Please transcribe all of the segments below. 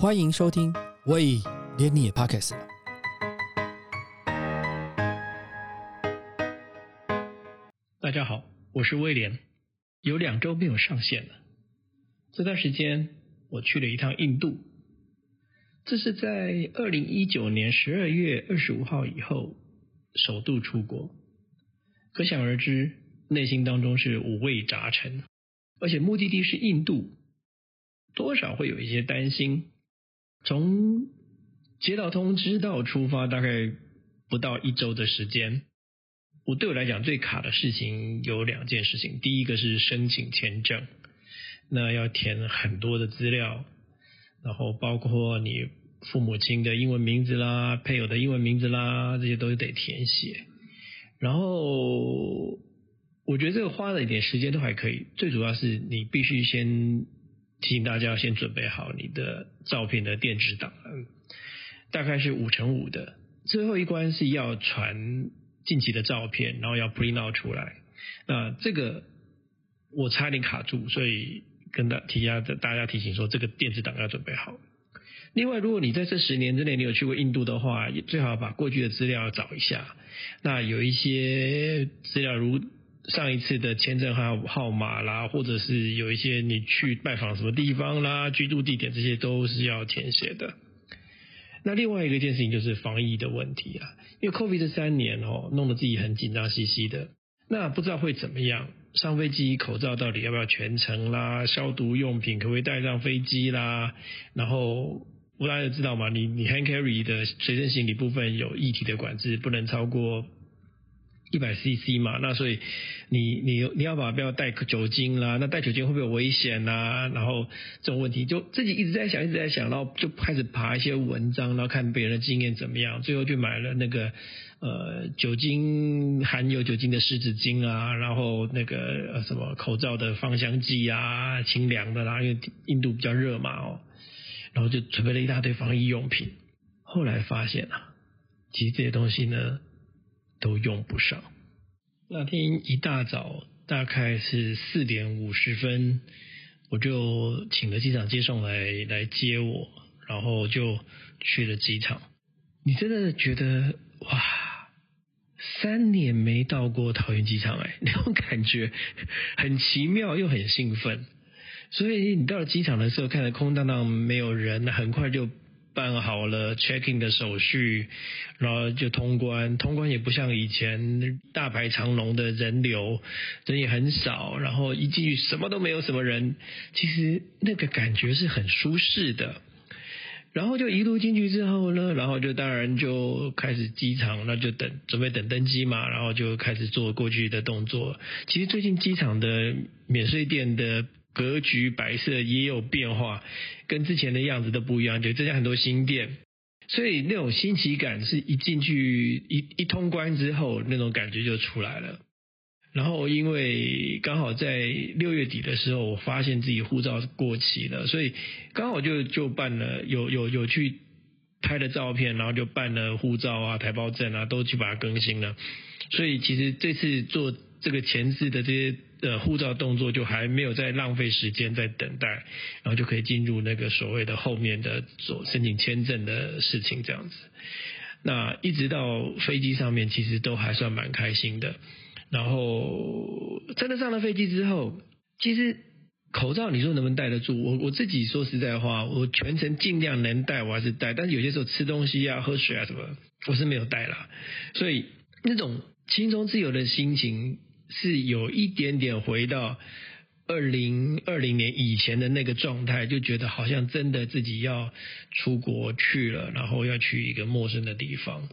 欢迎收听，喂，连你也 Pockets 了。大家好，我是威廉，有两周没有上线了。这段时间我去了一趟印度，这是在二零一九年十二月二十五号以后首度出国，可想而知，内心当中是五味杂陈，而且目的地是印度，多少会有一些担心。从接到通知到出发，大概不到一周的时间。我对我来讲最卡的事情有两件事情，第一个是申请签证，那要填很多的资料，然后包括你父母亲的英文名字啦、配偶的英文名字啦，这些都得填写。然后我觉得这个花了一点时间都还可以，最主要是你必须先。提醒大家要先准备好你的照片的电子档案，大概是五乘五的。最后一关是要传近期的照片，然后要 print out 出来。那这个我差点卡住，所以跟大提下大家提醒说，这个电子档要准备好。另外，如果你在这十年之内你有去过印度的话，也最好把过去的资料找一下。那有一些资料如。上一次的签证号号码啦，或者是有一些你去拜访什么地方啦，居住地点这些都是要填写的。那另外一个件事情就是防疫的问题啊，因为 COVID 这三年哦，弄得自己很紧张兮兮的。那不知道会怎么样？上飞机口罩到底要不要全程啦？消毒用品可不可以带上飞机啦？然后大家知道吗？你你 hand carry 的随身行李部分有液体的管制，不能超过。一百 CC 嘛，那所以你你你要把不要带酒精啦，那带酒精会不会有危险呐？然后这种问题就自己一直在想，一直在想，然后就开始爬一些文章，然后看别人的经验怎么样，最后就买了那个呃酒精含有酒精的湿纸巾啊，然后那个什么口罩的芳香剂啊，清凉的啦，因为印度比较热嘛哦，然后就准备了一大堆防疫用品，后来发现啊，其实这些东西呢。都用不上。那天一大早，大概是四点五十分，我就请了机场接送来来接我，然后就去了机场。你真的觉得哇，三年没到过桃园机场哎，那种感觉很奇妙又很兴奋。所以你到了机场的时候，看着空荡荡没有人，很快就。办好了 checking 的手续，然后就通关。通关也不像以前大排长龙的人流，人也很少。然后一进去什么都没有，什么人，其实那个感觉是很舒适的。然后就一路进去之后呢，然后就当然就开始机场，那就等准备等登机嘛。然后就开始做过去的动作。其实最近机场的免税店的。格局白色也有变化，跟之前的样子都不一样，就增加很多新店，所以那种新奇感是一进去一一通关之后那种感觉就出来了。然后因为刚好在六月底的时候，我发现自己护照过期了，所以刚好就就办了有有有去拍的照片，然后就办了护照啊、台胞证啊，都去把它更新了。所以其实这次做这个前置的这些。的护照动作就还没有在浪费时间在等待，然后就可以进入那个所谓的后面的所申请签证的事情这样子。那一直到飞机上面其实都还算蛮开心的。然后真的上了飞机之后，其实口罩你说能不能戴得住？我我自己说实在话，我全程尽量能戴我还是戴，但是有些时候吃东西啊、喝水啊什么，我是没有戴啦。所以那种轻松自由的心情。是有一点点回到二零二零年以前的那个状态，就觉得好像真的自己要出国去了，然后要去一个陌生的地方。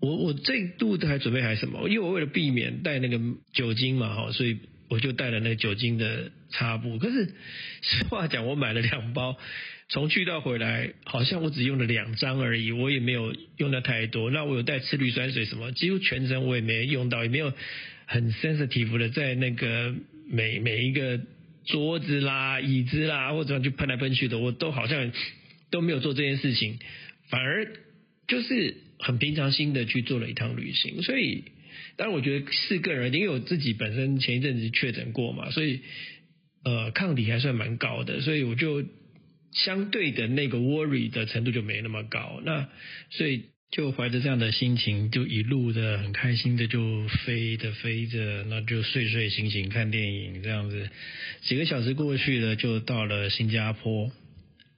我我这度还准备还什么？因为我为了避免带那个酒精嘛，哈，所以我就带了那个酒精的擦布。可是实话讲，我买了两包，从去到回来，好像我只用了两张而已，我也没有用的太多。那我有带次氯酸水什么，几乎全程我也没用到，也没有。很 sensitive 的，在那个每每一个桌子啦、椅子啦，或者就喷来喷去的，我都好像都没有做这件事情，反而就是很平常心的去做了一趟旅行。所以，当然我觉得是个人，因为我自己本身前一阵子确诊过嘛，所以呃抗体还算蛮高的，所以我就相对的那个 worry 的程度就没那么高。那所以就怀着这样的心情，就一路的很开心的就飞着飞着，那就睡睡醒醒看电影这样子，几个小时过去了，就到了新加坡。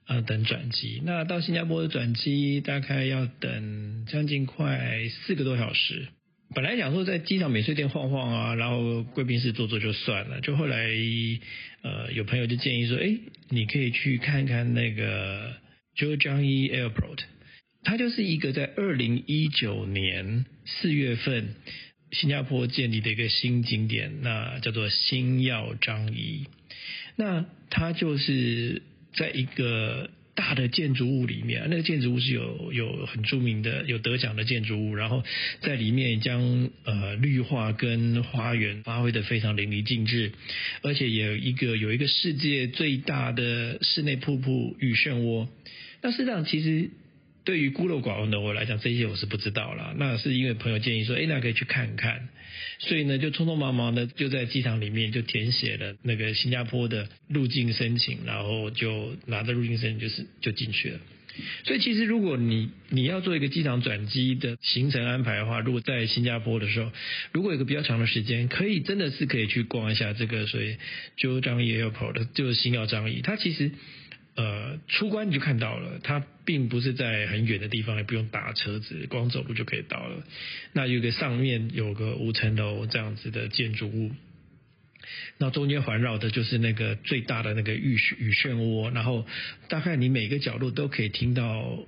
呃，等转机。那到新加坡的转机大概要等将近快四个多小时。本来想说在机场免税店晃晃啊，然后贵宾室坐坐就算了。就后来呃，有朋友就建议说，哎，你可以去看看那个 Jo Changi Airport，它就是一个在二零一九年四月份新加坡建立的一个新景点，那叫做星耀樟宜。那它就是。在一个大的建筑物里面，那个建筑物是有有很著名的、有得奖的建筑物，然后在里面将呃绿化跟花园发挥的非常淋漓尽致，而且也有一个有一个世界最大的室内瀑布雨漩涡。那事实上，其实。对于孤陋寡闻的我来讲，这些我是不知道了。那是因为朋友建议说，哎，那可以去看看。所以呢，就匆匆忙忙的就在机场里面就填写了那个新加坡的入境申请，然后就拿着入境申请就是就进去了。所以其实如果你你要做一个机场转机的行程安排的话，如果在新加坡的时候，如果有个比较长的时间，可以真的是可以去逛一下这个，所以就张掖 Airport 就是新奥张掖，它其实。呃，出关你就看到了，它并不是在很远的地方，也不用打车子，光走路就可以到了。那有个上面有个五层楼这样子的建筑物，那中间环绕的就是那个最大的那个雨雨漩涡，然后大概你每个角落都可以听到。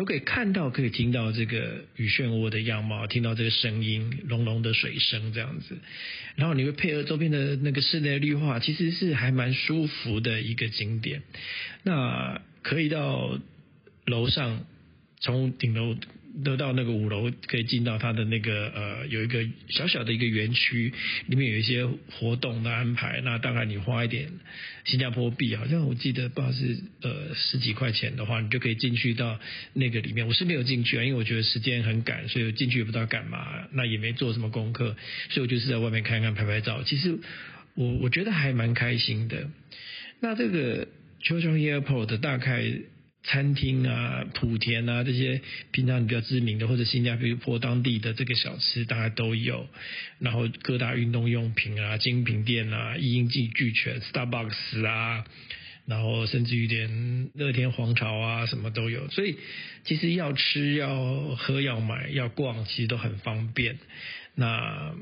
都可以看到，可以听到这个雨漩涡的样貌，听到这个声音，隆隆的水声这样子。然后你会配合周边的那个室内绿化，其实是还蛮舒服的一个景点。那可以到楼上，从顶楼。得到那个五楼可以进到它的那个呃有一个小小的一个园区，里面有一些活动的安排。那当然你花一点新加坡币，好像我记得不知道是呃十几块钱的话，你就可以进去到那个里面。我是没有进去啊，因为我觉得时间很赶，所以进去也不知道干嘛，那也没做什么功课，所以我就是在外面看看拍拍照。其实我我觉得还蛮开心的。那这个 c h o c h o Airport 大概。餐厅啊，莆田啊，这些平常比较知名的或者新加坡当地的这个小吃，大家都有。然后各大运动用品啊，精品店啊，一应俱俱全，Starbucks 啊，然后甚至于连乐天皇朝啊，什么都有。所以其实要吃、要喝、要买、要逛，其实都很方便。那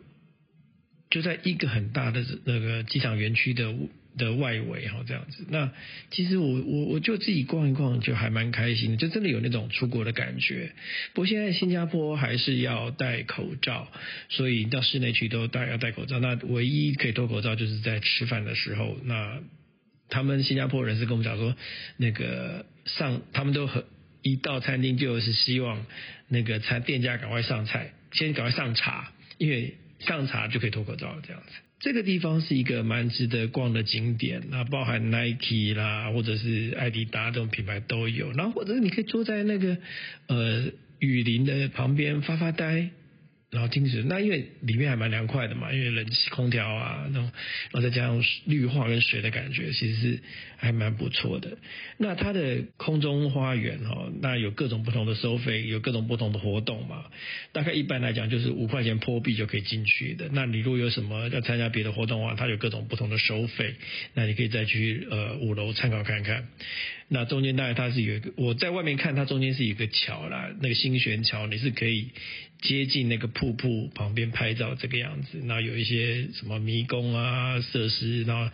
就在一个很大的那个机场园区的。的外围哈这样子，那其实我我我就自己逛一逛就还蛮开心的，就真的有那种出国的感觉。不过现在新加坡还是要戴口罩，所以到室内去都戴要戴口罩。那唯一可以脱口罩就是在吃饭的时候。那他们新加坡人是跟我们讲说，那个上他们都很一到餐厅就是希望那个餐店家赶快上菜，先赶快上茶，因为上茶就可以脱口罩这样子。这个地方是一个蛮值得逛的景点，那包含 Nike 啦，或者是艾迪达这种品牌都有，然后或者你可以坐在那个呃雨林的旁边发发呆。然后听着，那因为里面还蛮凉快的嘛，因为冷气空调啊，那种，然后再加上绿化跟水的感觉，其实是还蛮不错的。那它的空中花园哦，那有各种不同的收费，有各种不同的活动嘛。大概一般来讲就是五块钱破币就可以进去的。那你如果有什么要参加别的活动的话，它有各种不同的收费，那你可以再去呃五楼参考看看。那中间当然它是有一个，我在外面看它中间是有一个桥啦，那个新悬桥你是可以接近那个瀑布旁边拍照这个样子。那有一些什么迷宫啊设施，然后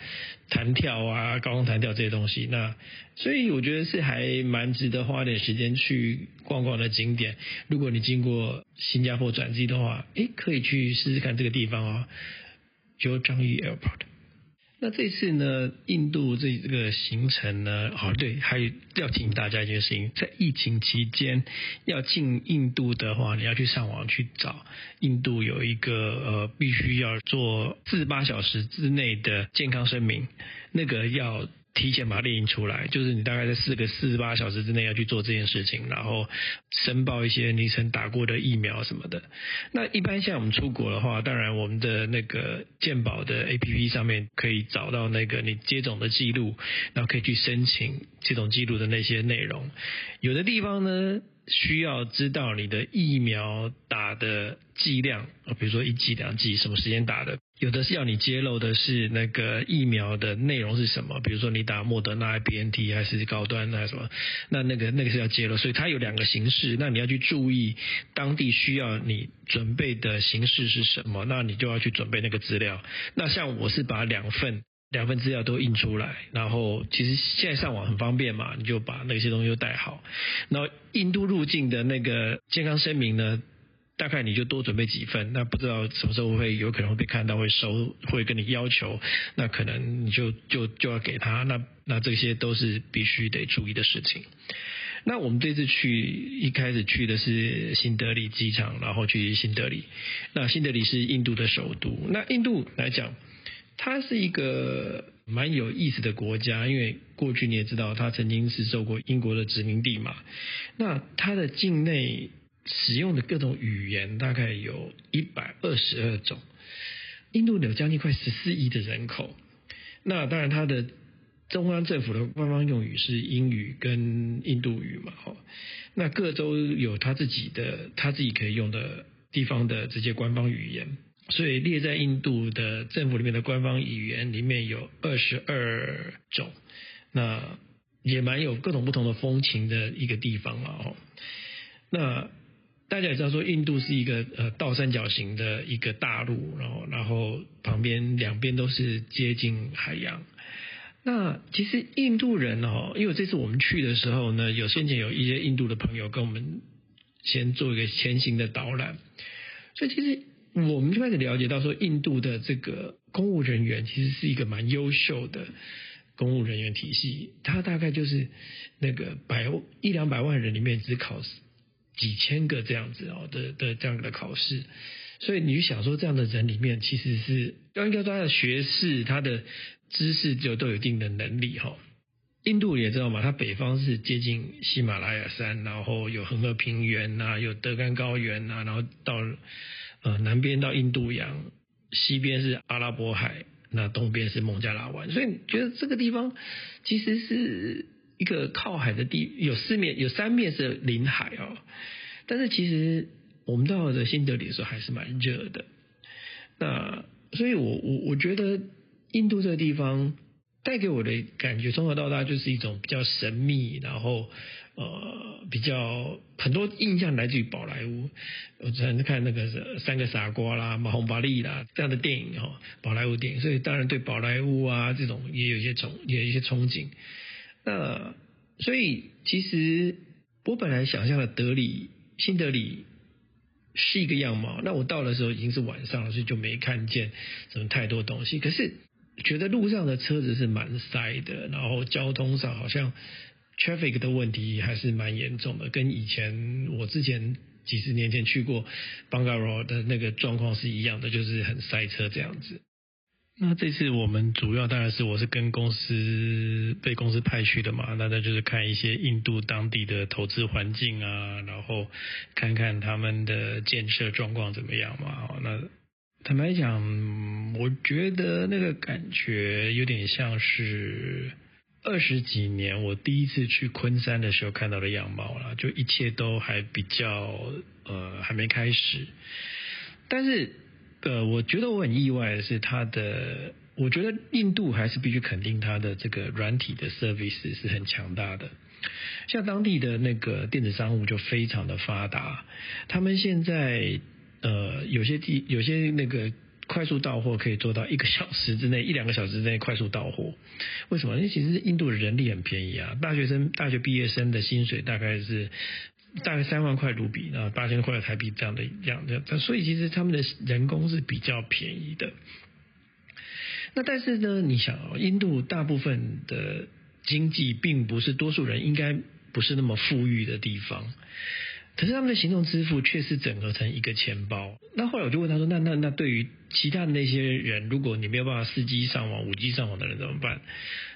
弹跳啊高空弹跳这些东西。那所以我觉得是还蛮值得花点时间去逛逛的景点。如果你经过新加坡转机的话，诶，可以去试试看这个地方啊，就樟宜 Airport。那这次呢，印度这这个行程呢，哦对，还要提醒大家一件事情，在疫情期间要进印度的话，你要去上网去找，印度有一个呃，必须要做四十八小时之内的健康声明，那个要提前把它列印出来，就是你大概在四个四十八小时之内要去做这件事情，然后申报一些你曾打过的疫苗什么的。那一般像我们出国的话，当然我们的那个健保的 APP 上面可以找到那个你接种的记录，然后可以去申请接种记录的那些内容。有的地方呢。需要知道你的疫苗打的剂量，比如说一剂两剂，什么时间打的？有的是要你揭露的是那个疫苗的内容是什么，比如说你打莫德纳、BNT 还是高端那什么，那那个那个是要揭露，所以它有两个形式，那你要去注意当地需要你准备的形式是什么，那你就要去准备那个资料。那像我是把两份。两份资料都印出来，然后其实现在上网很方便嘛，你就把那些东西都带好。然后印度入境的那个健康声明呢，大概你就多准备几份。那不知道什么时候会有可能会被看到，会收，会跟你要求，那可能你就就就要给他。那那这些都是必须得注意的事情。那我们这次去一开始去的是新德里机场，然后去新德里。那新德里是印度的首都。那印度来讲。它是一个蛮有意思的国家，因为过去你也知道，它曾经是受过英国的殖民地嘛。那它的境内使用的各种语言大概有一百二十二种。印度有将近快十四亿的人口，那当然它的中央政府的官方用语是英语跟印度语嘛。哦，那各州有他自己的他自己可以用的地方的这些官方语言。所以列在印度的政府里面的官方语言里面有二十二种，那也蛮有各种不同的风情的一个地方了哦。那大家也知道说，印度是一个呃倒三角形的一个大陆，然后然后旁边两边都是接近海洋。那其实印度人哦，因为这次我们去的时候呢，有先前有一些印度的朋友跟我们先做一个前行的导览，所以其实。我们就开始了解到说，印度的这个公务人员其实是一个蛮优秀的公务人员体系。他大概就是那个百一两百万人里面只考几千个这样子哦的的这样的考试。所以你就想说，这样的人里面其实是要应该说他的学识、他的知识就都有一定的能力哈。印度也知道嘛，它北方是接近喜马拉雅山，然后有恒河平原呐，有德干高原呐，然后到。呃，南边到印度洋，西边是阿拉伯海，那东边是孟加拉湾，所以你觉得这个地方其实是一个靠海的地，有四面有三面是临海哦。但是其实我们到了新德里的时候还是蛮热的。那所以我我我觉得印度这个地方带给我的感觉，从小到大就是一种比较神秘，然后。呃，比较很多印象来自于宝莱坞，我昨天看那个《三个傻瓜》啦、《马洪巴利》啦这样的电影哈，宝莱坞电影，所以当然对宝莱坞啊这种也有一些憧，也有一些憧憬。那所以其实我本来想象的德里、新德里是一个样貌，那我到的时候已经是晚上了，所以就没看见什么太多东西。可是觉得路上的车子是蛮塞的，然后交通上好像。traffic 的问题还是蛮严重的，跟以前我之前几十年前去过 Bangalore 的那个状况是一样的，就是很塞车这样子。那这次我们主要当然是我是跟公司被公司派去的嘛，那那就是看一些印度当地的投资环境啊，然后看看他们的建设状况怎么样嘛。那坦白讲，我觉得那个感觉有点像是。二十几年，我第一次去昆山的时候看到的样貌了，就一切都还比较呃还没开始。但是呃，我觉得我很意外的是，它的我觉得印度还是必须肯定它的这个软体的 service 是很强大的。像当地的那个电子商务就非常的发达，他们现在呃有些地有些那个。快速到货可以做到一个小时之内，一两个小时之内快速到货。为什么？因为其实印度的人力很便宜啊，大学生、大学毕业生的薪水大概是大概三万块卢比，然后八千块台币这样的样子。所以其实他们的人工是比较便宜的。那但是呢，你想，印度大部分的经济并不是多数人应该不是那么富裕的地方。可是他们的行动支付却是整合成一个钱包。那后来我就问他说：“那那那对于其他的那些人，如果你没有办法四 G 上网、五 G 上网的人怎么办？”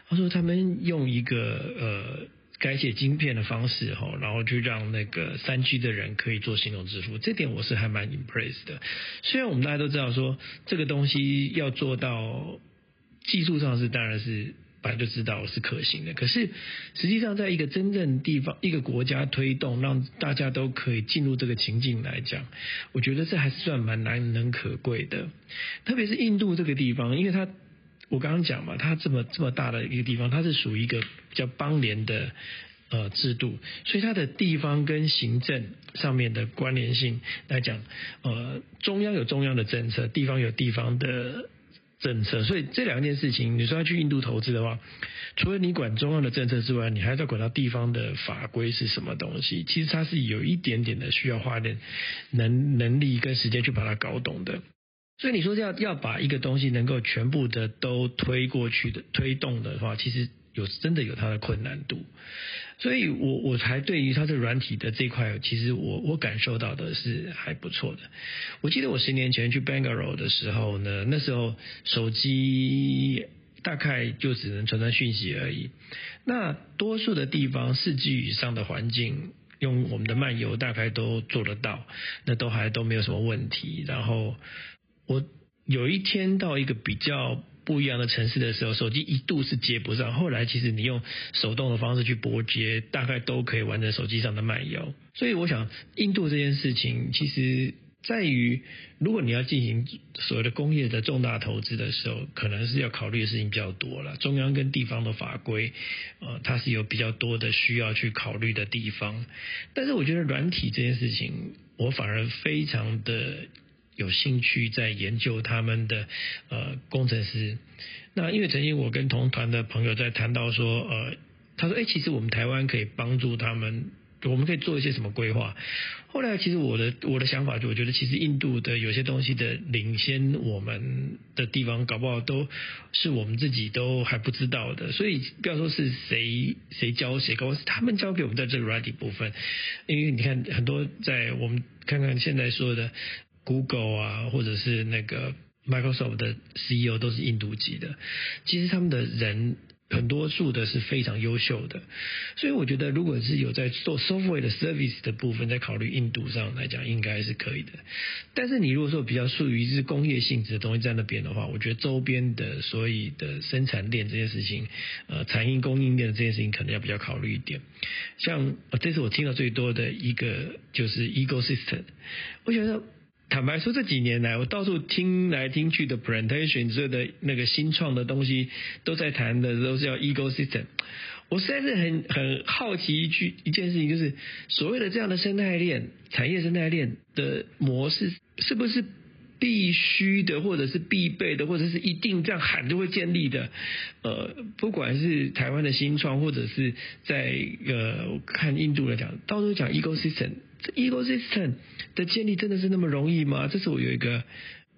他说他们用一个呃改写晶片的方式哈，然后去让那个三 G 的人可以做行动支付，这点我是还蛮 impressed 的。虽然我们大家都知道说这个东西要做到技术上是当然是。本来就知道是可行的，可是实际上，在一个真正地方、一个国家推动，让大家都可以进入这个情境来讲，我觉得这还是算蛮难能可贵的。特别是印度这个地方，因为它我刚刚讲嘛，它这么这么大的一个地方，它是属于一个比较邦联的呃制度，所以它的地方跟行政上面的关联性来讲，呃，中央有中央的政策，地方有地方的。政策，所以这两件事情，你说要去印度投资的话，除了你管中央的政策之外，你还要管到地方的法规是什么东西。其实它是有一点点的需要花点能能力跟时间去把它搞懂的。所以你说要要把一个东西能够全部的都推过去的推动的话，其实有真的有它的困难度。所以我我才对于它的软体的这块，其实我我感受到的是还不错的。我记得我十年前去 Bangalore 的时候呢，那时候手机大概就只能传传讯息而已。那多数的地方四 G 以上的环境，用我们的漫游大概都做得到，那都还都没有什么问题。然后我有一天到一个比较。不一样的城市的时候，手机一度是接不上。后来其实你用手动的方式去拨接，大概都可以完成手机上的漫游。所以我想，印度这件事情其实在于，如果你要进行所谓的工业的重大投资的时候，可能是要考虑的事情比较多了。中央跟地方的法规，呃，它是有比较多的需要去考虑的地方。但是我觉得软体这件事情，我反而非常的。有兴趣在研究他们的呃工程师，那因为曾经我跟同团的朋友在谈到说，呃，他说，哎，其实我们台湾可以帮助他们，我们可以做一些什么规划。后来其实我的我的想法就我觉得，其实印度的有些东西的领先我们的地方，搞不好都是我们自己都还不知道的。所以不要说是谁谁教谁，搞是他们教给我们的这个软体部分。因为你看很多在我们看看现在说的。Google 啊，或者是那个 Microsoft 的 CEO 都是印度籍的，其实他们的人很多数的是非常优秀的，所以我觉得如果是有在做 software 的 service 的部分，在考虑印度上来讲，应该是可以的。但是你如果说比较属于是工业性质的东西在那边的话，我觉得周边的所以的生产链这件事情，呃，产业供应链的这件事情，可能要比较考虑一点。像这次我听到最多的一个就是 ecosystem，我觉得。坦白说，这几年来，我到处听来听去的 presentation 所有的那个新创的东西，都在谈的都是叫 ecosystem。我实在是很很好奇一句一件事情，就是所谓的这样的生态链、产业生态链的模式，是不是必须的，或者是必备的，或者是一定这样喊就会建立的？呃，不管是台湾的新创，或者是在呃看印度来讲，到处讲 ecosystem。这 ecosystem 的建立真的是那么容易吗？这是我有一个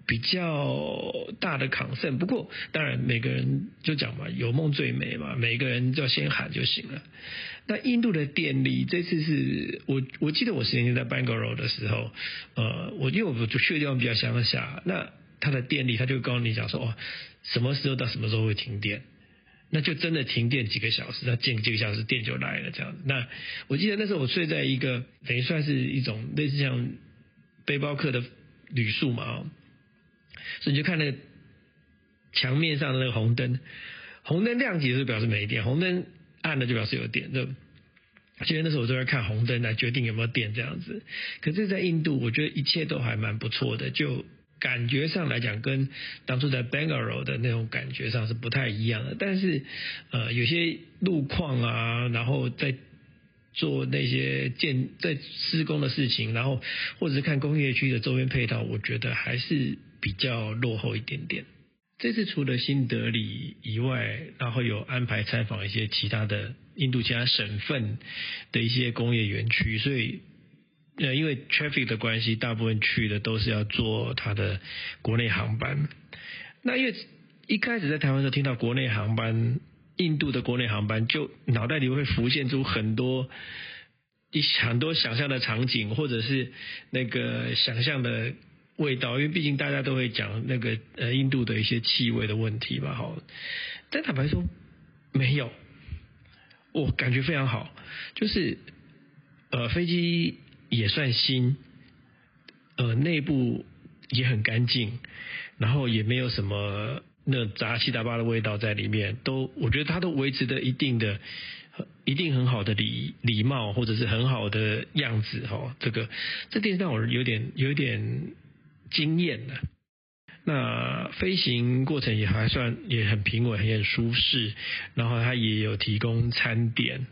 比较大的抗胜。不过，当然每个人就讲嘛，有梦最美嘛，每个人就先喊就行了。那印度的电力这次是我我记得我十年前在 Bangalore 的时候，呃，我因为我就去的地方比较乡下，那它的电力他就告诉你讲说，哦，什么时候到什么时候会停电。那就真的停电几个小时，那停几个小时电就来了这样。那我记得那时候我睡在一个等于算是一种类似像背包客的旅宿嘛，所以你就看那个墙面上的那个红灯，红灯亮起就表示没电，红灯暗了就表示有电。就其实那时候我都在看红灯来决定有没有电这样子。可是，在印度，我觉得一切都还蛮不错的，就。感觉上来讲，跟当初在 Bangalore 的那种感觉上是不太一样的。但是，呃，有些路况啊，然后在做那些建在施工的事情，然后或者是看工业区的周边配套，我觉得还是比较落后一点点。这次除了新德里以外，然后有安排采访一些其他的印度其他省份的一些工业园区，所以。呃，因为 traffic 的关系，大部分去的都是要坐他的国内航班。那因为一开始在台湾时候听到国内航班，印度的国内航班，就脑袋里会浮现出很多一很多想象的场景，或者是那个想象的味道。因为毕竟大家都会讲那个呃印度的一些气味的问题嘛，哈。但坦白说，没有，我感觉非常好，就是呃飞机也算新，呃内部也很干净，然后也没有什么那杂七杂八的味道在里面，都我觉得它都维持的一定的。一定很好的礼礼貌，或者是很好的样子哈，这个这点让我有点有点惊艳的。那飞行过程也还算也很平稳，也很舒适，然后它也有提供餐点，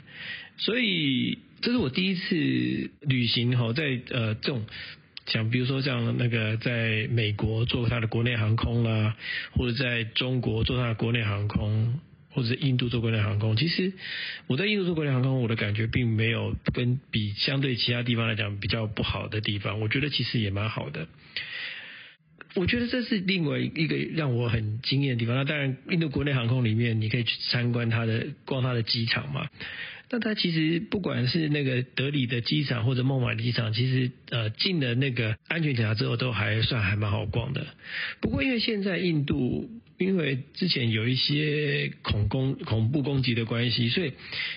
所以这是我第一次旅行哈，在呃这种像比如说像那个在美国做它的国内航空啦，或者在中国做它的国内航空。或者印度做国内航空，其实我在印度做国内航空，我的感觉并没有跟比相对其他地方来讲比较不好的地方，我觉得其实也蛮好的。我觉得这是另外一个让我很惊艳的地方。那当然，印度国内航空里面你可以去参观它的逛它的机场嘛。那它其实不管是那个德里的机场或者孟买机场，其实呃进了那个安全检查之后都还算还蛮好逛的。不过因为现在印度因为之前有一些恐攻恐怖攻击的关系，所以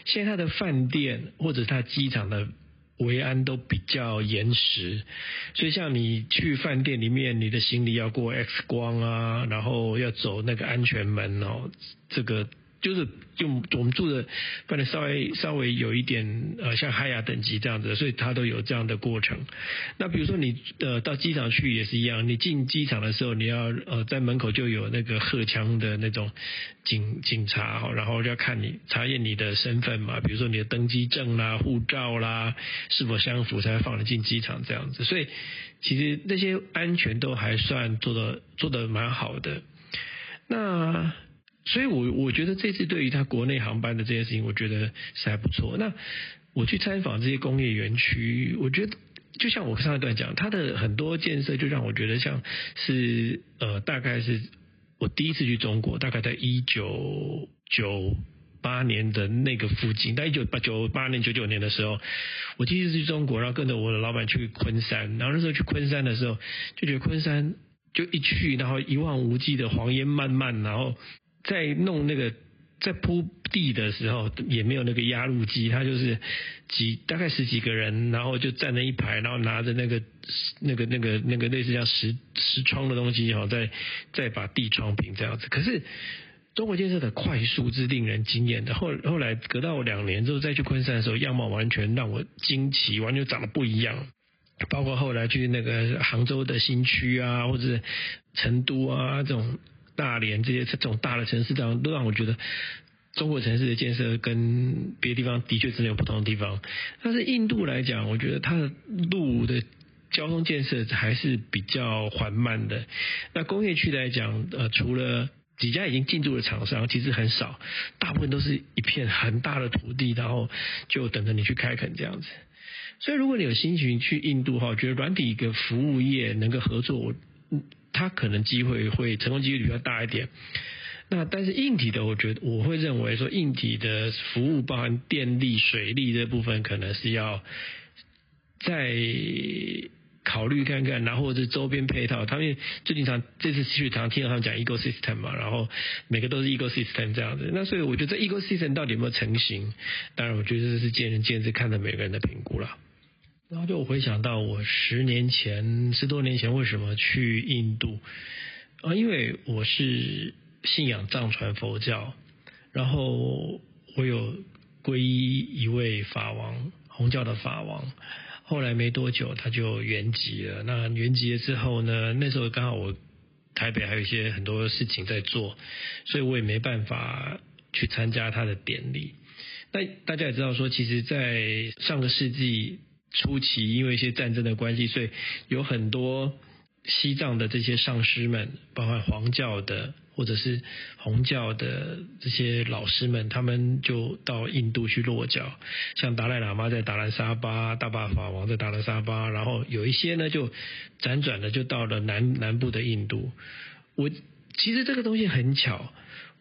现在它的饭店或者它机场的维安都比较严实。所以像你去饭店里面，你的行李要过 X 光啊，然后要走那个安全门哦，这个。就是用我们住的饭店稍微稍微有一点呃像海雅等级这样子，所以它都有这样的过程。那比如说你呃到机场去也是一样，你进机场的时候你要呃在门口就有那个荷枪的那种警警察哈，然后要看你查验你的身份嘛，比如说你的登机证啦、护照啦是否相符才会放你进机场这样子。所以其实那些安全都还算做的做的蛮好的。那所以，我我觉得这次对于他国内航班的这件事情，我觉得是还不错。那我去参访这些工业园区，我觉得就像我上一段讲，它的很多建设就让我觉得像是呃，大概是我第一次去中国，大概在一九九八年的那个附近，在一九八九八年九九年的时候，我第一次去中国，然后跟着我的老板去昆山，然后那时候去昆山的时候，就觉得昆山就一去，然后一望无际的黄烟漫漫，然后。在弄那个在铺地的时候，也没有那个压路机，他就是几大概十几个人，然后就站在一排，然后拿着那个那个那个那个类似像石石窗的东西，然后再再把地窗平这样子。可是中国建设的快速是令人惊艳的。后后来隔到两年之后再去昆山的时候，样貌完全让我惊奇，完全长得不一样。包括后来去那个杭州的新区啊，或者成都啊这种。大连这些这种大的城市，这样都让我觉得中国城市的建设跟别的地方的确真的有不同的地方。但是印度来讲，我觉得它的路的交通建设还是比较缓慢的。那工业区来讲，呃，除了几家已经进驻的厂商，其实很少，大部分都是一片很大的土地，然后就等着你去开垦这样子。所以，如果你有心情去印度的话，我觉得软体一个服务业能够合作，嗯。它可能机会会成功几率比较大一点，那但是硬体的，我觉得我会认为说硬体的服务，包含电力、水利这部分，可能是要再考虑看看，然后或者周边配套。他们最近常这次去常听到他们讲 ecosystem 嘛，然后每个都是 ecosystem 这样子。那所以我觉得 ecosystem 到底有没有成型？当然，我觉得这是见仁见智，看着每个人的评估了。然后就回想到我十年前、十多年前为什么去印度啊？因为我是信仰藏传佛教，然后我有皈依一位法王，红教的法王。后来没多久他就圆寂了。那圆寂了之后呢？那时候刚好我台北还有一些很多事情在做，所以我也没办法去参加他的典礼。那大家也知道说，其实，在上个世纪。初期因为一些战争的关系，所以有很多西藏的这些上师们，包括黄教的或者是红教的这些老师们，他们就到印度去落脚。像达赖喇嘛在达兰萨巴，大巴法王在达兰萨巴，然后有一些呢就辗转的就到了南南部的印度。我其实这个东西很巧。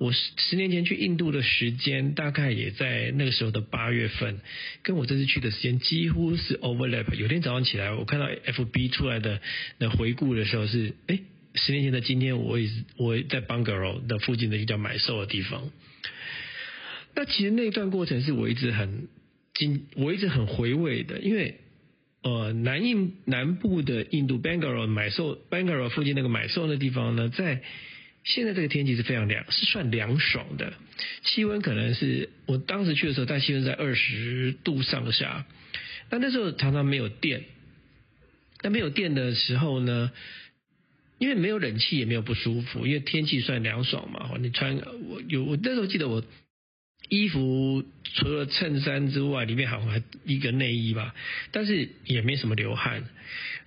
我十十年前去印度的时间，大概也在那个时候的八月份，跟我这次去的时间几乎是 overlap。有天早上起来，我看到 FB 出来的那回顾的时候是，哎，十年前的今天，我也是我在 Bungalow 的附近的一个叫买售的地方。那其实那段过程是我一直很经，我一直很回味的，因为呃南印南部的印度 Bangalore 买售 Bangalore 附近那个买售那地方呢，在现在这个天气是非常凉，是算凉爽的，气温可能是我当时去的时候，大气温在二十度上下，那那时候常常没有电，那没有电的时候呢？因为没有冷气也没有不舒服，因为天气算凉爽嘛。你穿我有我那时候记得我衣服除了衬衫之外，里面好像还一个内衣吧，但是也没什么流汗。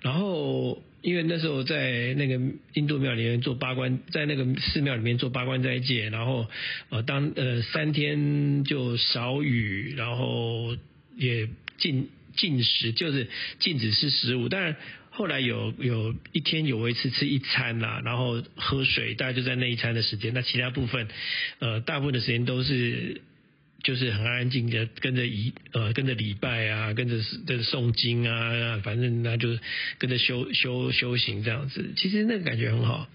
然后因为那时候在那个印度庙里面做八关，在那个寺庙里面做八关斋戒，然后呃当呃三天就少雨，然后也禁禁食，就是禁止吃食物，但。后来有有一天有一次吃一餐啦，然后喝水，大概就在那一餐的时间。那其他部分，呃，大部分的时间都是就是很安静的跟着一呃跟着礼拜啊，跟着跟着诵经啊，反正那就跟着修修修行这样子。其实那个感觉很好。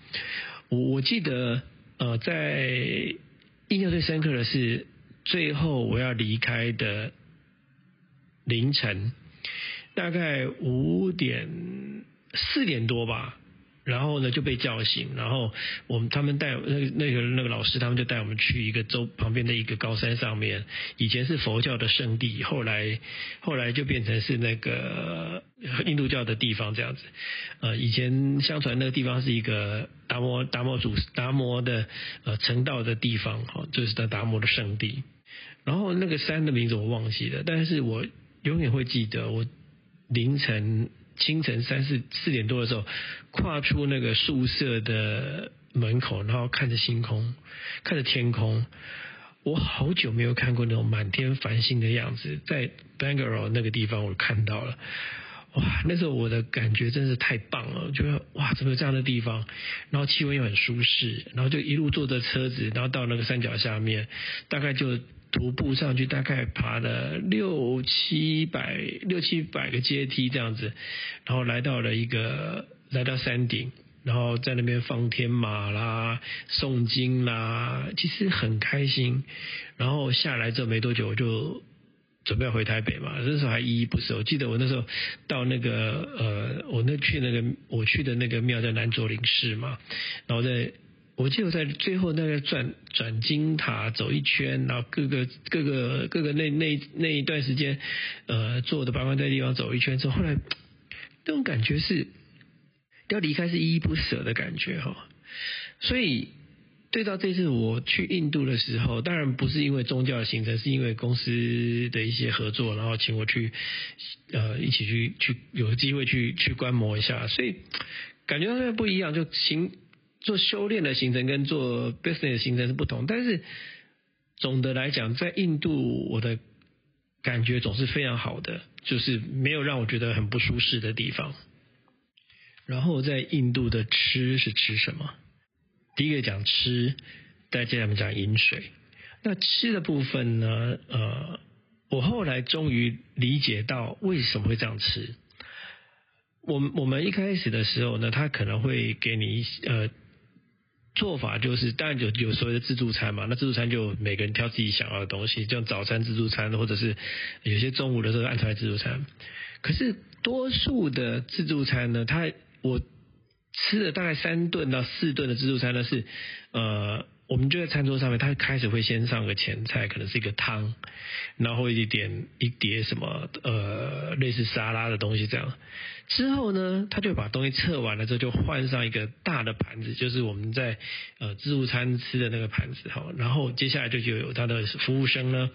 我我记得呃，在印象最深刻的是最后我要离开的凌晨。大概五点四点多吧，然后呢就被叫醒，然后我们他们带那个那个那个老师，他们就带我们去一个州旁边的一个高山上面，以前是佛教的圣地，后来后来就变成是那个印度教的地方这样子。呃，以前相传那个地方是一个达摩达摩祖达摩的呃成道的地方，哈，就是在达摩的圣地。然后那个山的名字我忘记了，但是我永远会记得我。凌晨清晨三四四点多的时候，跨出那个宿舍的门口，然后看着星空，看着天空。我好久没有看过那种满天繁星的样子，在 Bangalore 那个地方我看到了。哇，那时候我的感觉真是太棒了，觉得哇，怎么有这样的地方？然后气温又很舒适，然后就一路坐着车子，然后到那个山脚下面，大概就。徒步上去，大概爬了六七百六七百个阶梯这样子，然后来到了一个来到山顶，然后在那边放天马啦、诵经啦，其实很开心。然后下来之后没多久，我就准备回台北嘛，那时候还依依不舍。我记得我那时候到那个呃，我那去那个我去的那个庙叫南卓林寺嘛，然后在。我记得在最后那个转转金塔走一圈，然后各个各个各个那那那一段时间，呃，坐的八关在地方走一圈之后，后来那种感觉是要离开是依依不舍的感觉哈。所以对到这次我去印度的时候，当然不是因为宗教的行程，是因为公司的一些合作，然后请我去呃一起去去有机会去去观摩一下，所以感觉上面不一样，就行。做修炼的行程跟做 business 的行程是不同，但是总的来讲，在印度我的感觉总是非常好的，就是没有让我觉得很不舒适的地方。然后在印度的吃是吃什么？第一个讲吃，再接下来讲饮水。那吃的部分呢？呃，我后来终于理解到为什么会这样吃。我我们一开始的时候呢，他可能会给你呃。做法就是，当然有有所谓的自助餐嘛，那自助餐就每个人挑自己想要的东西，像早餐自助餐，或者是有些中午的时候安排自助餐。可是多数的自助餐呢，它我吃了大概三顿到四顿的自助餐呢是，呃。我们就在餐桌上面，他开始会先上个前菜，可能是一个汤，然后一点一碟什么呃类似沙拉的东西这样。之后呢，他就把东西测完了之后，就换上一个大的盘子，就是我们在呃自助餐吃的那个盘子哈。然后接下来就就有他的服务生呢，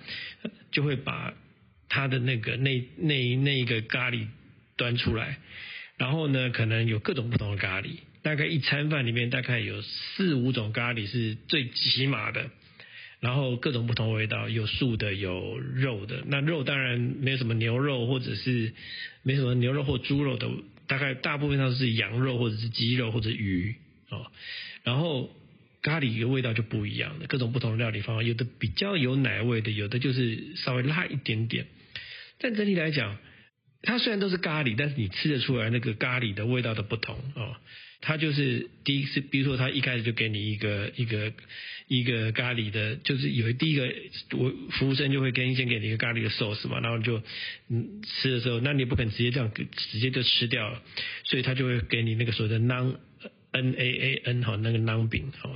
就会把他的那个那那那一个咖喱端出来，然后呢，可能有各种不同的咖喱。大概一餐饭里面大概有四五种咖喱是最起码的，然后各种不同味道，有素的有肉的。那肉当然没有什么牛肉或者是没什么牛肉或猪肉的，大概大部分上是羊肉或者是鸡肉或者鱼哦。然后咖喱的味道就不一样的，各种不同的料理方法，有的比较有奶味的，有的就是稍微辣一点点。但整体来讲，它虽然都是咖喱，但是你吃得出来那个咖喱的味道的不同哦。他就是第一次，比如说他一开始就给你一个一个一个咖喱的，就是有第一个我服务生就会跟先给你一个咖喱的 sauce 嘛，然后就嗯吃的时候，那你不肯直接这样直接就吃掉了，所以他就会给你那个所谓的 naan n a a n 哈那个 naan 饼哈，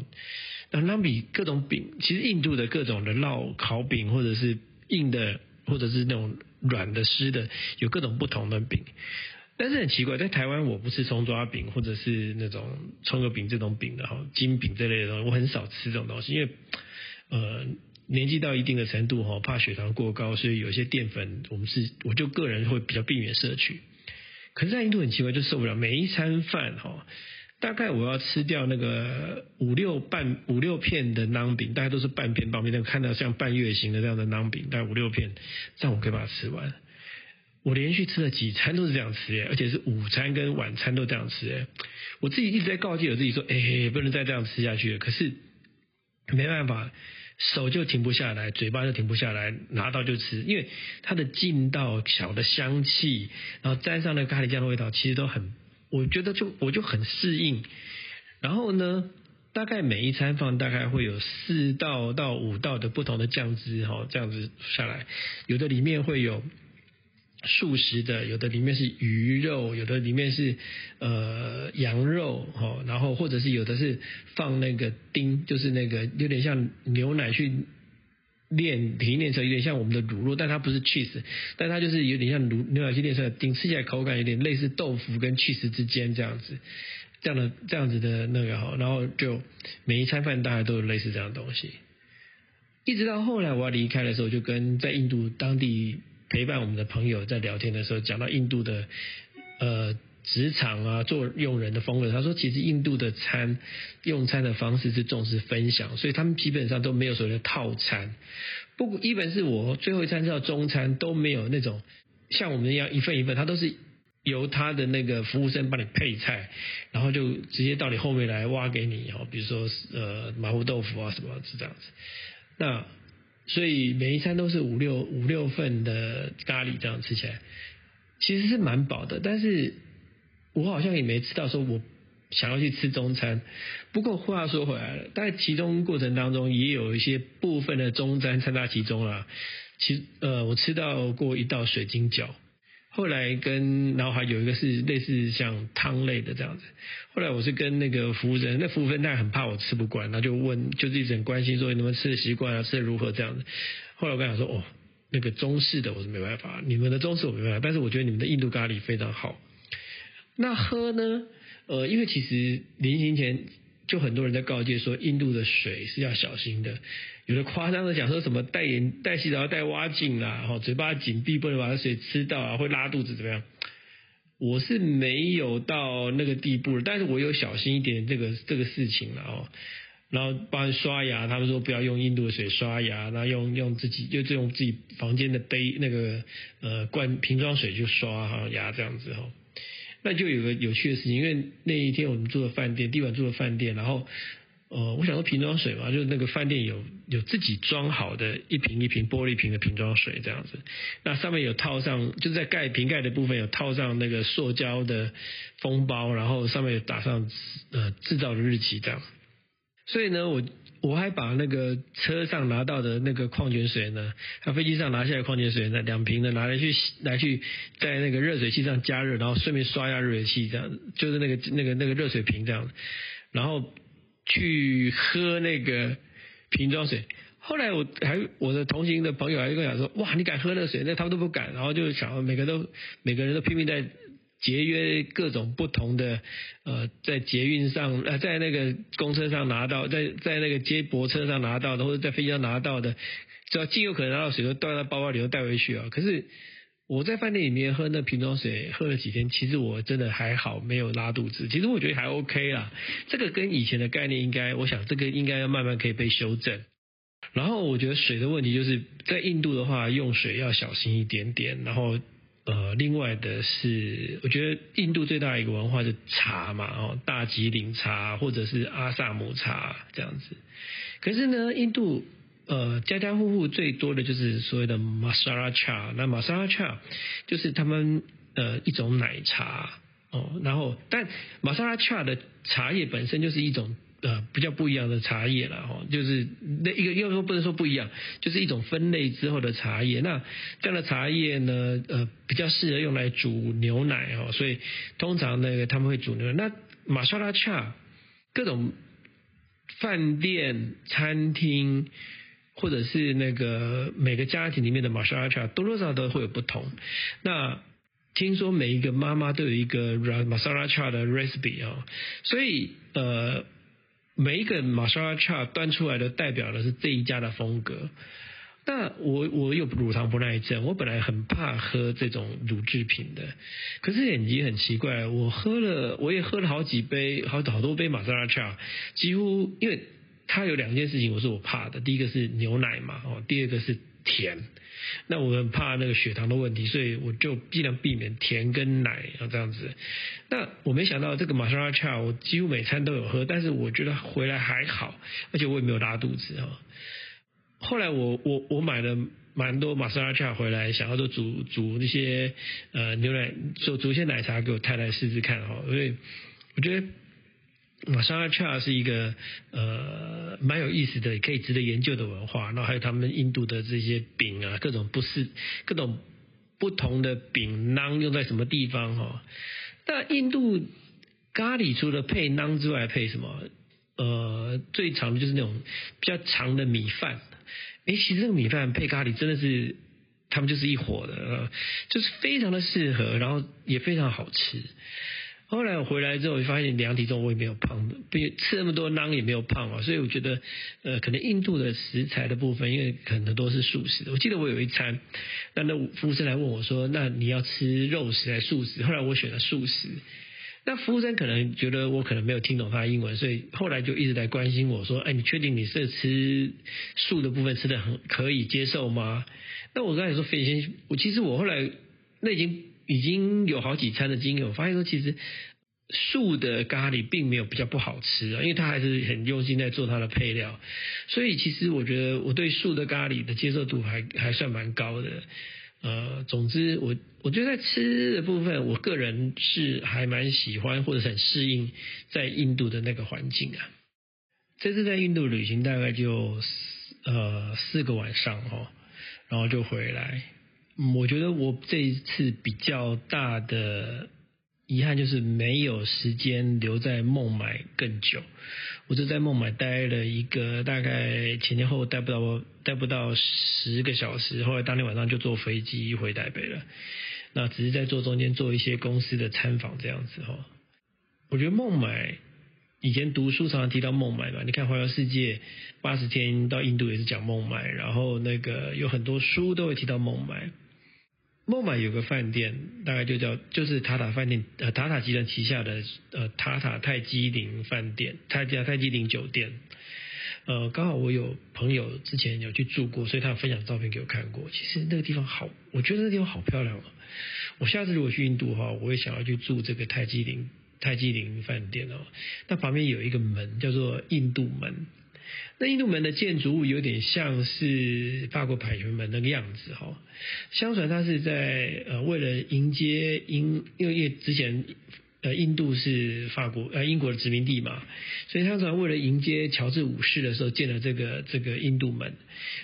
那馕饼各种饼，其实印度的各种的烙烤饼或者是硬的或者是那种软的湿的，有各种不同的饼。但是很奇怪，在台湾我不吃葱抓饼或者是那种葱油饼这种饼的哈，金饼这类的东西，我很少吃这种东西，因为呃年纪到一定的程度哈，怕血糖过高，所以有些淀粉我们是我就个人会比较避免摄取。可是，在印度很奇怪，就受不了每一餐饭哈，大概我要吃掉那个五六半五六片的馕饼，大概都是半片半片，那个看到像半月形的这样的馕饼，大概五六片，这样我可以把它吃完。我连续吃了几餐都是这样吃耶，而且是午餐跟晚餐都这样吃耶。我自己一直在告诫我自己说，哎，不能再这样吃下去了。可是没办法，手就停不下来，嘴巴就停不下来，拿到就吃，因为它的劲道、小的香气，然后沾上那咖喱酱的味道，其实都很，我觉得就我就很适应。然后呢，大概每一餐放大概会有四道到五道的不同的酱汁，哈，这样子下来，有的里面会有。素食的，有的里面是鱼肉，有的里面是呃羊肉，然后或者是有的是放那个丁，就是那个有点像牛奶去炼提炼成，有点像我们的乳酪，但它不是 cheese，但它就是有点像乳牛奶去炼成的丁，吃起来口感有点类似豆腐跟 cheese 之间这样子，这样的这样子的那个哈，然后就每一餐饭大概都有类似这样的东西，一直到后来我要离开的时候，就跟在印度当地。陪伴我们的朋友在聊天的时候，讲到印度的呃职场啊，做用人的风格。他说，其实印度的餐用餐的方式是重视分享，所以他们基本上都没有所谓的套餐。不过，一本是我最后一餐到中餐都没有那种像我们一样一份一份，他都是由他的那个服务生帮你配菜，然后就直接到你后面来挖给你哦，比如说呃麻婆豆腐啊什么是这样子。那所以每一餐都是五六五六份的咖喱，这样吃起来其实是蛮饱的。但是我好像也没吃到说我想要去吃中餐。不过话说回来了，在其中过程当中也有一些部分的中餐掺杂其中了。其呃，我吃到过一道水晶饺。后来跟，然后还有一个是类似像汤类的这样子。后来我是跟那个服务生，那服务生他很怕我吃不惯，他就问，就是一直很关心说你们吃的习惯啊，吃的如何这样子。后来我跟他说，哦，那个中式的我是没办法，你们的中式我没办法，但是我觉得你们的印度咖喱非常好。那喝呢？呃，因为其实临行前就很多人在告诫说，印度的水是要小心的。有的夸张的讲说什么戴眼戴洗澡要戴蛙镜啦，哈，嘴巴紧闭不能把它水吃到啊，会拉肚子怎么样？我是没有到那个地步，但是我有小心一点这个这个事情了哦。然后帮刷牙，他们说不要用印度的水刷牙，然后用用自己就用自己房间的杯那个呃罐瓶装水去刷哈牙这样子哈。那就有个有趣的事情，因为那一天我们住的饭店，地板住的饭店，然后。呃，我想说瓶装水嘛，就是那个饭店有有自己装好的一瓶一瓶玻璃瓶的瓶装水这样子，那上面有套上，就是在盖瓶盖的部分有套上那个塑胶的封包，然后上面有打上呃制造的日期这样。所以呢，我我还把那个车上拿到的那个矿泉水呢，飞机上拿下来矿泉水那两瓶呢，拿来去来去在那个热水器上加热，然后顺便刷一下热水器这样，就是那个那个那个热水瓶这样，然后。去喝那个瓶装水，后来我还我的同行的朋友还跟我讲说，哇，你敢喝热水？那他们都不敢，然后就想每个都每个人都拼命在节约各种不同的呃，在捷运上呃，在那个公车上拿到，在在那个接驳车上拿到的，或者在飞机上拿到的，只要尽有可能拿到水都倒在包包里头带回去啊。可是。我在饭店里面喝那瓶装水，喝了几天，其实我真的还好，没有拉肚子。其实我觉得还 OK 啦。这个跟以前的概念应该，我想这个应该要慢慢可以被修正。然后我觉得水的问题就是在印度的话，用水要小心一点点。然后呃，另外的是，我觉得印度最大一个文化是茶嘛，哦，大吉岭茶或者是阿萨姆茶这样子。可是呢，印度。呃，家家户户最多的就是所谓的玛莎拉茶。那玛莎拉茶就是他们呃一种奶茶哦，然后但玛莎拉恰的茶叶本身就是一种呃比较不一样的茶叶了哈，就是那一个要说不能说不一样，就是一种分类之后的茶叶。那这样的茶叶呢，呃比较适合用来煮牛奶哦，所以通常那个他们会煮牛奶。那玛莎拉恰各种饭店、餐厅。或者是那个每个家庭里面的玛莎拉茶多多少少都会有不同。那听说每一个妈妈都有一个玛莎拉茶的 recipe 哦，所以呃每一个玛莎拉恰端出来的代表的是这一家的风格。那我我有乳糖不耐症，我本来很怕喝这种乳制品的，可是眼睛很奇怪，我喝了我也喝了好几杯，好好多杯玛莎拉恰，几乎因为。它有两件事情，我是我怕的。第一个是牛奶嘛，哦，第二个是甜。那我很怕那个血糖的问题，所以我就尽量避免甜跟奶啊这样子。那我没想到这个玛莎拉恰，我几乎每餐都有喝，但是我觉得回来还好，而且我也没有拉肚子啊。后来我我我买了蛮多玛莎拉恰回来，想要做煮煮那些呃牛奶，做煮一些奶茶给我太太试试看哈，因为我觉得。玛莎拉恰是一个呃蛮有意思的，也可以值得研究的文化。然后还有他们印度的这些饼啊，各种不是各种不同的饼囊用在什么地方哈？那印度咖喱除了配馕之外，配什么？呃，最常的就是那种比较长的米饭。哎，其实这个米饭配咖喱真的是他们就是一伙的，就是非常的适合，然后也非常好吃。后来我回来之后，就发现量体重我也没有胖的，比吃那么多馕也没有胖啊，所以我觉得，呃，可能印度的食材的部分，因为可能都是素食。我记得我有一餐，那那服务生来问我说：“那你要吃肉食还是素食？”后来我选了素食。那服务生可能觉得我可能没有听懂他的英文，所以后来就一直在关心我说：“哎，你确定你是吃素的部分吃的很可以接受吗？”那我刚才说费心，我其实我后来那已经。已经有好几餐的经验，我发现说其实素的咖喱并没有比较不好吃啊，因为他还是很用心在做它的配料，所以其实我觉得我对素的咖喱的接受度还还算蛮高的。呃，总之我我觉得在吃的部分，我个人是还蛮喜欢或者很适应在印度的那个环境啊。这次在印度旅行大概就四呃四个晚上哦，然后就回来。我觉得我这一次比较大的遗憾就是没有时间留在孟买更久。我就在孟买待了一个大概前前后后待不到待不到十个小时，后来当天晚上就坐飞机回台北了。那只是在坐中间做一些公司的参访这样子哈。我觉得孟买以前读书常常提到孟买嘛，你看环游世界八十天到印度也是讲孟买，然后那个有很多书都会提到孟买。孟买有个饭店，大概就叫就是塔塔饭店，呃，塔塔集团旗下的呃塔塔泰姬陵饭店，泰加泰姬陵酒店。呃，刚好我有朋友之前有去住过，所以他分享照片给我看过。其实那个地方好，我觉得那地方好漂亮哦。我下次如果去印度的话，我也想要去住这个泰姬陵泰姬陵饭店哦。那旁边有一个门叫做印度门。那印度门的建筑物有点像是法国凯旋门那个样子哈，相传它是在呃为了迎接英，因为之前呃印度是法国呃英国的殖民地嘛，所以相传为了迎接乔治五世的时候建了这个这个印度门，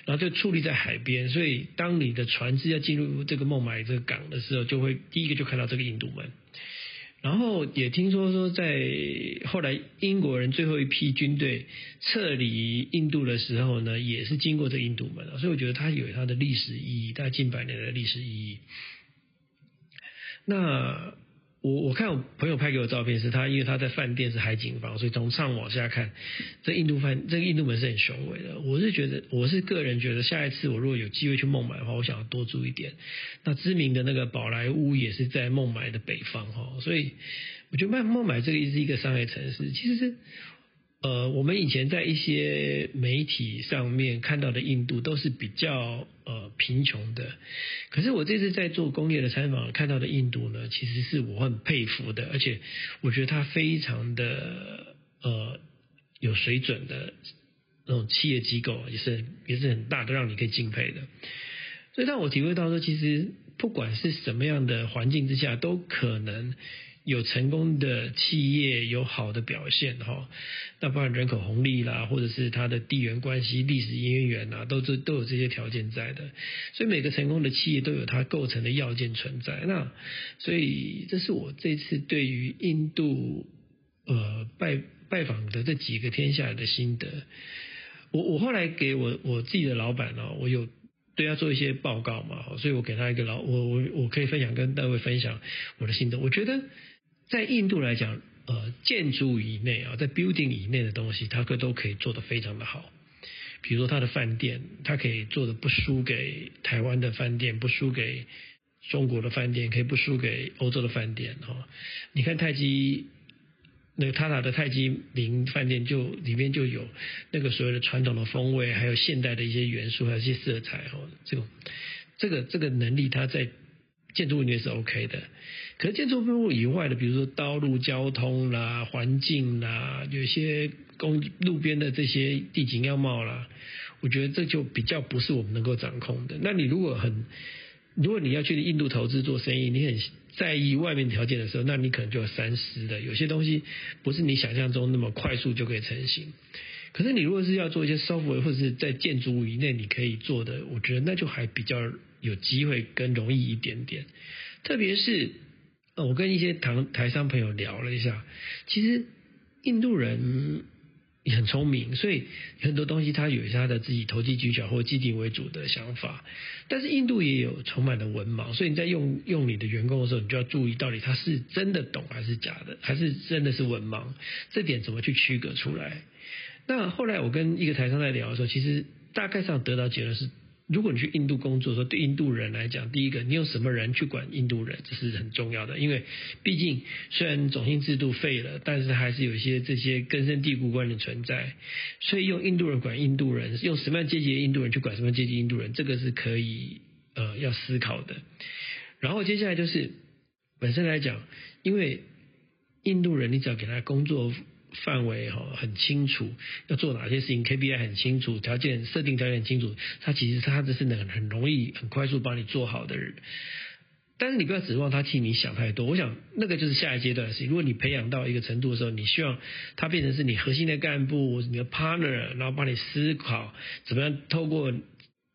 然后就矗立在海边，所以当你的船只要进入这个孟买这个港的时候，就会第一个就看到这个印度门。然后也听说说，在后来英国人最后一批军队撤离印度的时候呢，也是经过这印度门，所以我觉得它有它的历史意义，大概近百年的历史意义。那。我我看我朋友拍给我照片，是他因为他在饭店是海景房，所以从上往下看，这印度饭这个印度门是很雄伟的。我是觉得，我是个人觉得，下一次我如果有机会去孟买的话，我想要多住一点。那知名的那个宝莱坞也是在孟买的北方哈，所以我觉得孟孟买这个是一个商业城市，其实是。呃，我们以前在一些媒体上面看到的印度都是比较呃贫穷的，可是我这次在做工业的采访看到的印度呢，其实是我很佩服的，而且我觉得它非常的呃有水准的那种企业机构，也是也是很大的，让你可以敬佩的。所以让我体会到说，其实不管是什么样的环境之下，都可能。有成功的企业有好的表现哈，那包含人口红利啦，或者是它的地缘关系、历史渊源啊，都都都有这些条件在的。所以每个成功的企业都有它构成的要件存在。那所以这是我这次对于印度呃拜拜访的这几个天下的心得。我我后来给我我自己的老板呢，我有。对他做一些报告嘛，所以我给他一个老我我我可以分享跟各位分享我的心得。我觉得在印度来讲，呃，建筑以内啊，在 building 以内的东西，他可都可以做得非常的好。比如说他的饭店，他可以做的不输给台湾的饭店，不输给中国的饭店，可以不输给欧洲的饭店哦。你看泰姬。那个塔塔的泰姬陵饭店就里面就有那个所谓的传统的风味，还有现代的一些元素，还有一些色彩哦。这种这个这个能力，它在建筑里面是 OK 的。可是建筑物以外的，比如说道路交通啦、环境啦，有些公路边的这些地景样貌啦，我觉得这就比较不是我们能够掌控的。那你如果很，如果你要去印度投资做生意，你很。在意外面条件的时候，那你可能就要三思的。有些东西不是你想象中那么快速就可以成型。可是你如果是要做一些 software 或者是在建筑物以内你可以做的，我觉得那就还比较有机会跟容易一点点。特别是我跟一些台台商朋友聊了一下，其实印度人。也很聪明，所以很多东西他有他的自己投机取巧或既定为主的想法。但是印度也有充满了文盲，所以你在用用你的员工的时候，你就要注意到底他是真的懂还是假的，还是真的是文盲，这点怎么去区隔出来？那后来我跟一个台商在聊的时候，其实大概上得到结论是。如果你去印度工作，说对印度人来讲，第一个，你用什么人去管印度人，这是很重要的。因为毕竟虽然种姓制度废了，但是还是有一些这些根深蒂固观念存在。所以用印度人管印度人，用什么样阶级的印度人去管什么阶级印度人，这个是可以呃要思考的。然后接下来就是本身来讲，因为印度人，你只要给他工作。范围哈很清楚，要做哪些事情，KPI 很清楚，条件设定条件很清楚，他其实他这是很很容易很快速帮你做好的人。但是你不要指望他替你想太多，我想那个就是下一阶段的事情。如果你培养到一个程度的时候，你希望他变成是你核心的干部，你的 partner，然后帮你思考怎么样透过。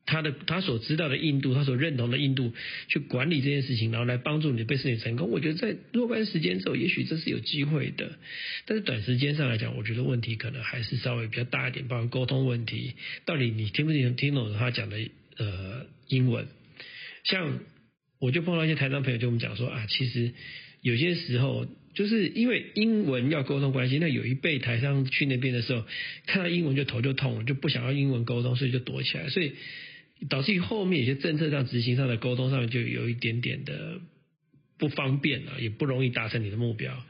他的他所知道的印度，他所认同的印度，去管理这件事情，然后来帮助你被事情成功。我觉得在若干时间之后，也许这是有机会的。但是短时间上来讲，我觉得问题可能还是稍微比较大一点，包括沟通问题，到底你听不听听懂他讲的呃英文？像我就碰到一些台商朋友，就我们讲说啊，其实有些时候就是因为英文要沟通关系，那有一辈台商去那边的时候，看到英文就头就痛了，就不想要英文沟通，所以就躲起来，所以。导致于后面有些政策上执行上的沟通上面就有一点点的不方便了，也不容易达成你的目标。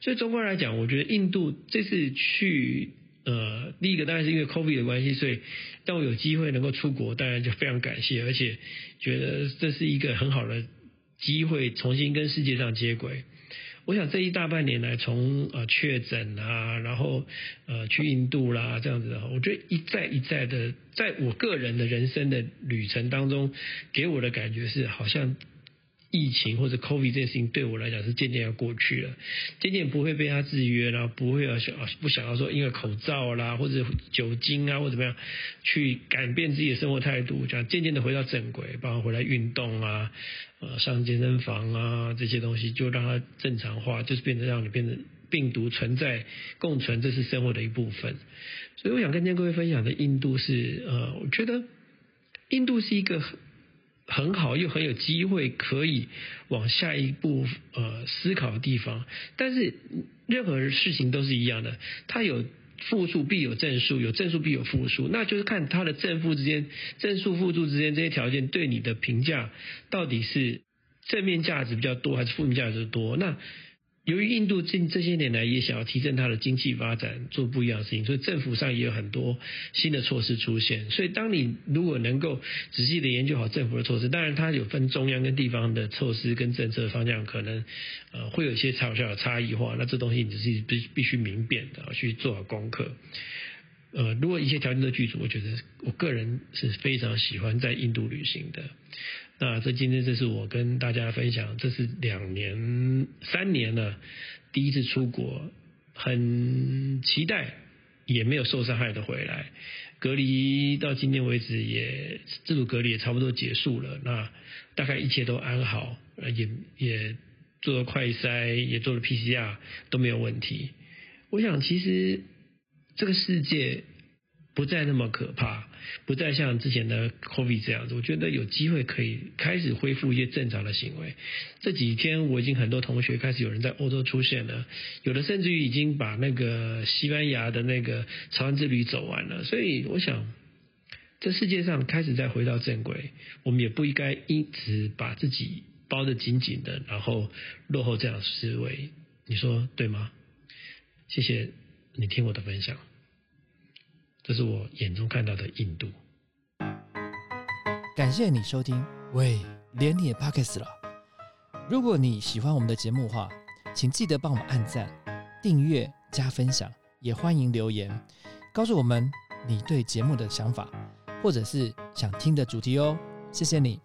所以中观来讲，我觉得印度这次去，呃，第一个当然是因为 COVID 的关系，所以当我有机会能够出国，当然就非常感谢，而且觉得这是一个很好的机会，重新跟世界上接轨。我想这一大半年来，从呃确诊啊，然后呃去印度啦这样子，我觉得一再一再的，在我个人的人生的旅程当中，给我的感觉是好像。疫情或者 COVID 这件事情对我来讲是渐渐要过去了，渐渐不会被它制约了，不会要想不想要说因为口罩啦或者酒精啊或怎么样去改变自己的生活态度，这样渐渐的回到正轨，包括回来运动啊，呃上健身房啊这些东西就让它正常化，就是变得让你变成病毒存在共存，这是生活的一部分。所以我想跟今天各位分享的印度是呃，我觉得印度是一个。很好，又很有机会可以往下一步呃思考的地方。但是任何事情都是一样的，它有负数必有正数，有正数必有负数，那就是看它的正负之间、正数负数之间这些条件对你的评价到底是正面价值比较多还是负面价值多。那由于印度近这些年来也想要提振它的经济发展，做不一样的事情，所以政府上也有很多新的措施出现。所以，当你如果能够仔细的研究好政府的措施，当然它有分中央跟地方的措施跟政策方向，可能呃会有一些小小的差异化。那这东西你是必必须明辨的，去做好功课。呃，如果一切条件都具足，我觉得我个人是非常喜欢在印度旅行的。那这今天这是我跟大家分享，这是两年三年了，第一次出国，很期待，也没有受伤害的回来。隔离到今天为止也自主隔离也差不多结束了，那大概一切都安好，也也做了快筛，也做了 PCR 都没有问题。我想其实这个世界。不再那么可怕，不再像之前的 COVID 这样子。我觉得有机会可以开始恢复一些正常的行为。这几天我已经很多同学开始有人在欧洲出现了，有的甚至于已经把那个西班牙的那个朝安之旅走完了。所以我想，这世界上开始再回到正轨，我们也不应该一直把自己包得紧紧的，然后落后这样思维。你说对吗？谢谢你听我的分享。这是我眼中看到的印度。感谢你收听，喂，连你也 Pockets 了。如果你喜欢我们的节目话，请记得帮我们按赞、订阅、加分享，也欢迎留言告诉我们你对节目的想法，或者是想听的主题哦。谢谢你。